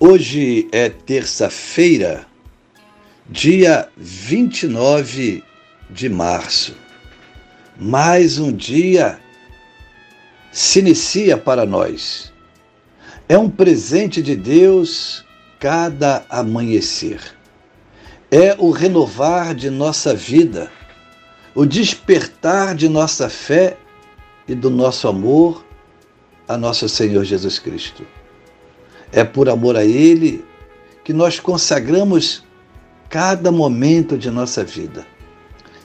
Hoje é terça-feira, dia 29 de março. Mais um dia se inicia para nós. É um presente de Deus cada amanhecer. É o renovar de nossa vida, o despertar de nossa fé e do nosso amor a nosso Senhor Jesus Cristo. É por amor a Ele que nós consagramos cada momento de nossa vida.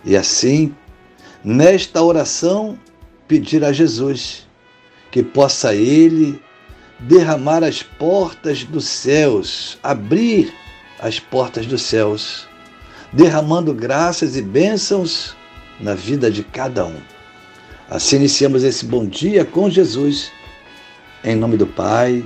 E assim, nesta oração, pedir a Jesus que possa Ele derramar as portas dos céus, abrir as portas dos céus, derramando graças e bênçãos na vida de cada um. Assim iniciamos esse bom dia com Jesus, em nome do Pai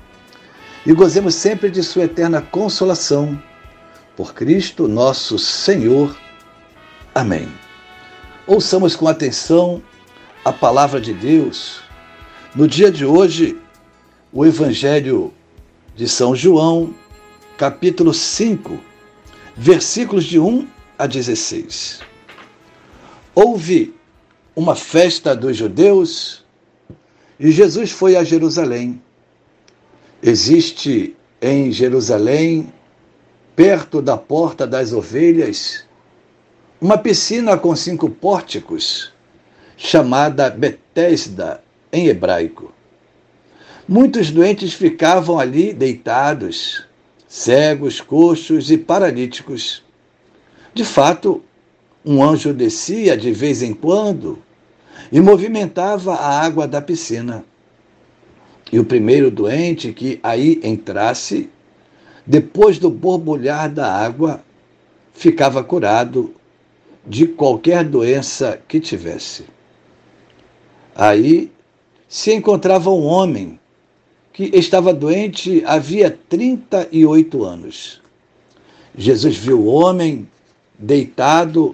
e gozemos sempre de Sua eterna consolação. Por Cristo nosso Senhor. Amém. Ouçamos com atenção a palavra de Deus. No dia de hoje, o Evangelho de São João, capítulo 5, versículos de 1 a 16. Houve uma festa dos judeus e Jesus foi a Jerusalém. Existe em Jerusalém, perto da Porta das Ovelhas, uma piscina com cinco pórticos, chamada Betesda em hebraico. Muitos doentes ficavam ali deitados, cegos, coxos e paralíticos. De fato, um anjo descia de vez em quando e movimentava a água da piscina. E o primeiro doente que aí entrasse, depois do borbulhar da água, ficava curado de qualquer doença que tivesse. Aí se encontrava um homem que estava doente havia 38 anos. Jesus viu o homem deitado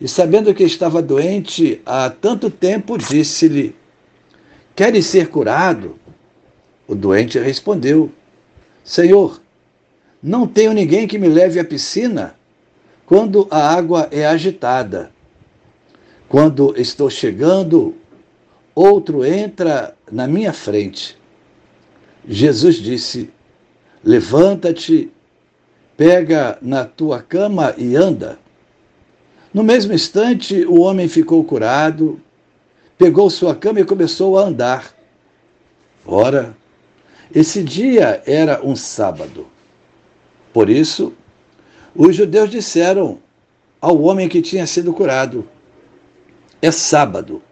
e, sabendo que estava doente há tanto tempo, disse-lhe: Queres ser curado? O doente respondeu: Senhor, não tenho ninguém que me leve à piscina quando a água é agitada. Quando estou chegando, outro entra na minha frente. Jesus disse: Levanta-te, pega na tua cama e anda. No mesmo instante, o homem ficou curado, pegou sua cama e começou a andar. Ora, esse dia era um sábado. Por isso, os judeus disseram ao homem que tinha sido curado: É sábado.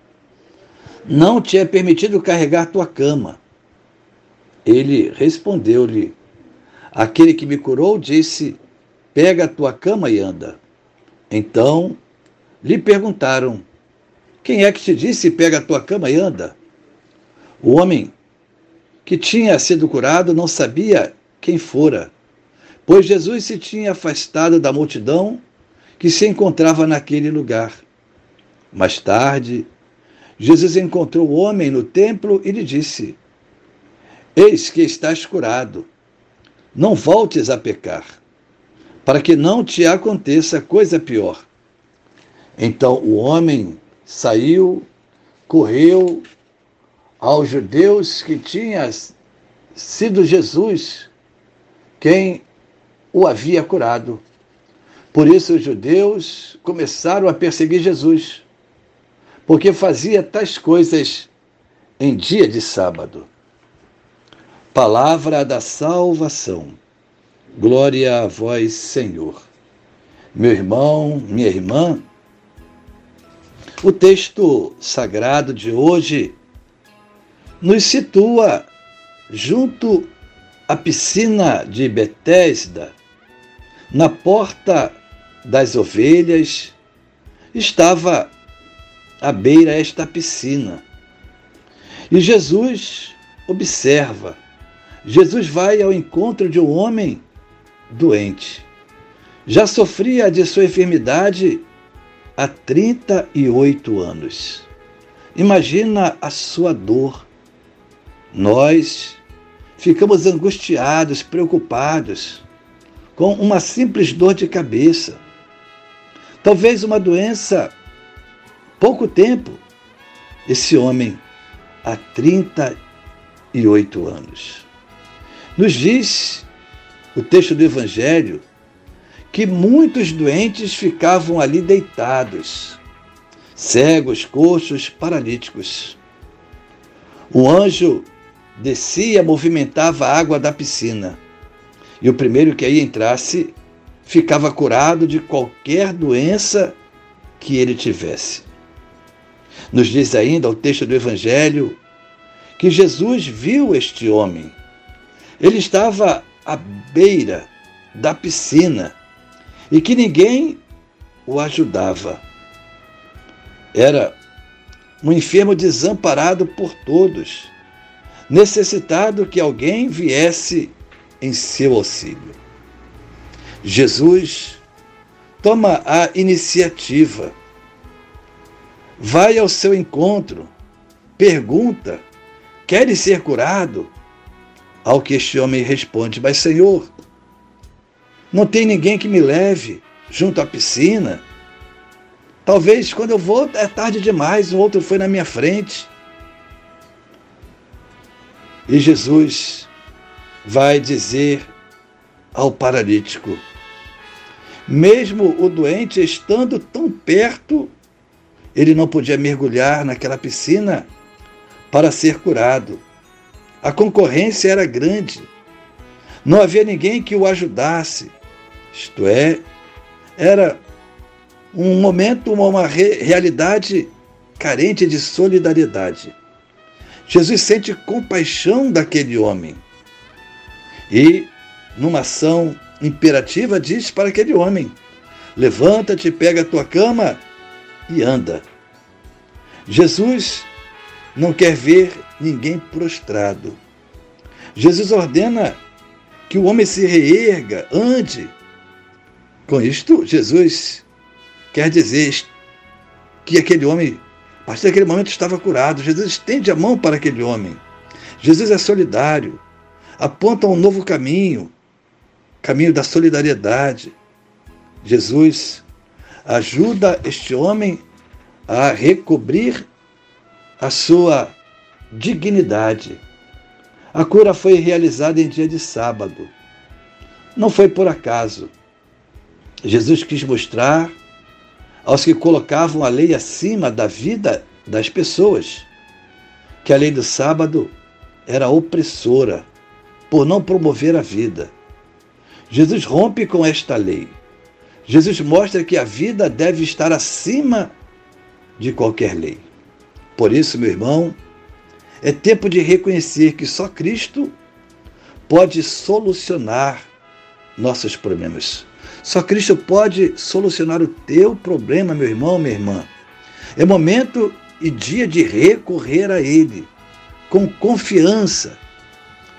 Não te é permitido carregar tua cama. Ele respondeu-lhe: Aquele que me curou disse: Pega a tua cama e anda. Então lhe perguntaram: Quem é que te disse: Pega a tua cama e anda? O homem que tinha sido curado não sabia quem fora, pois Jesus se tinha afastado da multidão que se encontrava naquele lugar. Mais tarde, Jesus encontrou o homem no templo e lhe disse: Eis que estás curado, não voltes a pecar, para que não te aconteça coisa pior. Então o homem saiu, correu aos judeus que tinha sido Jesus quem o havia curado. Por isso os judeus começaram a perseguir Jesus, porque fazia tais coisas em dia de sábado. Palavra da salvação. Glória a vós, Senhor. Meu irmão, minha irmã, o texto sagrado de hoje nos situa junto à piscina de Betesda, na porta das ovelhas, estava à beira esta piscina. E Jesus observa. Jesus vai ao encontro de um homem doente. Já sofria de sua enfermidade há 38 anos. Imagina a sua dor. Nós ficamos angustiados, preocupados com uma simples dor de cabeça. Talvez uma doença, pouco tempo. Esse homem, há 38 anos. Nos diz o texto do Evangelho que muitos doentes ficavam ali deitados, cegos, coxos, paralíticos. O anjo descia, movimentava a água da piscina, e o primeiro que aí entrasse ficava curado de qualquer doença que ele tivesse. Nos diz ainda o texto do Evangelho que Jesus viu este homem. Ele estava à beira da piscina e que ninguém o ajudava. Era um enfermo desamparado por todos, necessitado que alguém viesse em seu auxílio. Jesus toma a iniciativa, vai ao seu encontro, pergunta: Queres ser curado? Ao que este homem responde: Mas, Senhor, não tem ninguém que me leve junto à piscina. Talvez quando eu vou é tarde demais, o outro foi na minha frente. E Jesus vai dizer ao paralítico: mesmo o doente estando tão perto, ele não podia mergulhar naquela piscina para ser curado. A concorrência era grande. Não havia ninguém que o ajudasse. Isto é, era um momento, uma realidade carente de solidariedade. Jesus sente compaixão daquele homem e, numa ação imperativa, diz para aquele homem: Levanta-te, pega a tua cama e anda. Jesus não quer ver ninguém prostrado. Jesus ordena que o homem se reerga, ande, com isto, Jesus quer dizer que aquele homem, partir daquele momento, estava curado. Jesus estende a mão para aquele homem. Jesus é solidário, aponta um novo caminho, caminho da solidariedade. Jesus ajuda este homem a recobrir a sua dignidade. A cura foi realizada em dia de sábado. Não foi por acaso. Jesus quis mostrar aos que colocavam a lei acima da vida das pessoas que a lei do sábado era opressora por não promover a vida. Jesus rompe com esta lei. Jesus mostra que a vida deve estar acima de qualquer lei. Por isso, meu irmão, é tempo de reconhecer que só Cristo pode solucionar nossos problemas. Só Cristo pode solucionar o teu problema, meu irmão, minha irmã. É momento e dia de recorrer a Ele com confiança,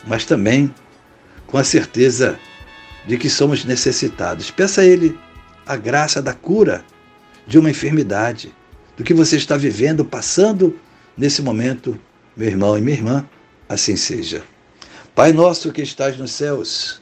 mas também com a certeza de que somos necessitados. Peça a Ele a graça da cura de uma enfermidade, do que você está vivendo, passando nesse momento, meu irmão e minha irmã, assim seja. Pai nosso que estás nos céus,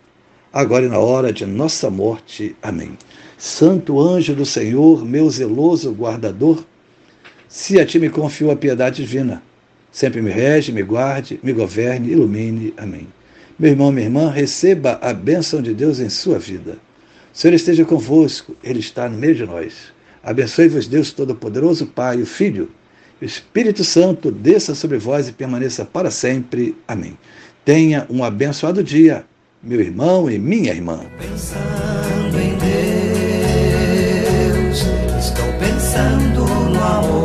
agora e na hora de nossa morte. Amém. Santo anjo do Senhor, meu zeloso guardador, se a ti me confio a piedade divina, sempre me rege, me guarde, me governe, ilumine. Amém. Meu irmão, minha irmã, receba a bênção de Deus em sua vida. O Senhor esteja convosco, Ele está no meio de nós. Abençoe-vos, Deus Todo-Poderoso, Pai, o Filho, o Espírito Santo, desça sobre vós e permaneça para sempre. Amém. Tenha um abençoado dia, meu irmão e minha irmã. Pensando em Deus, estou pensando no amor,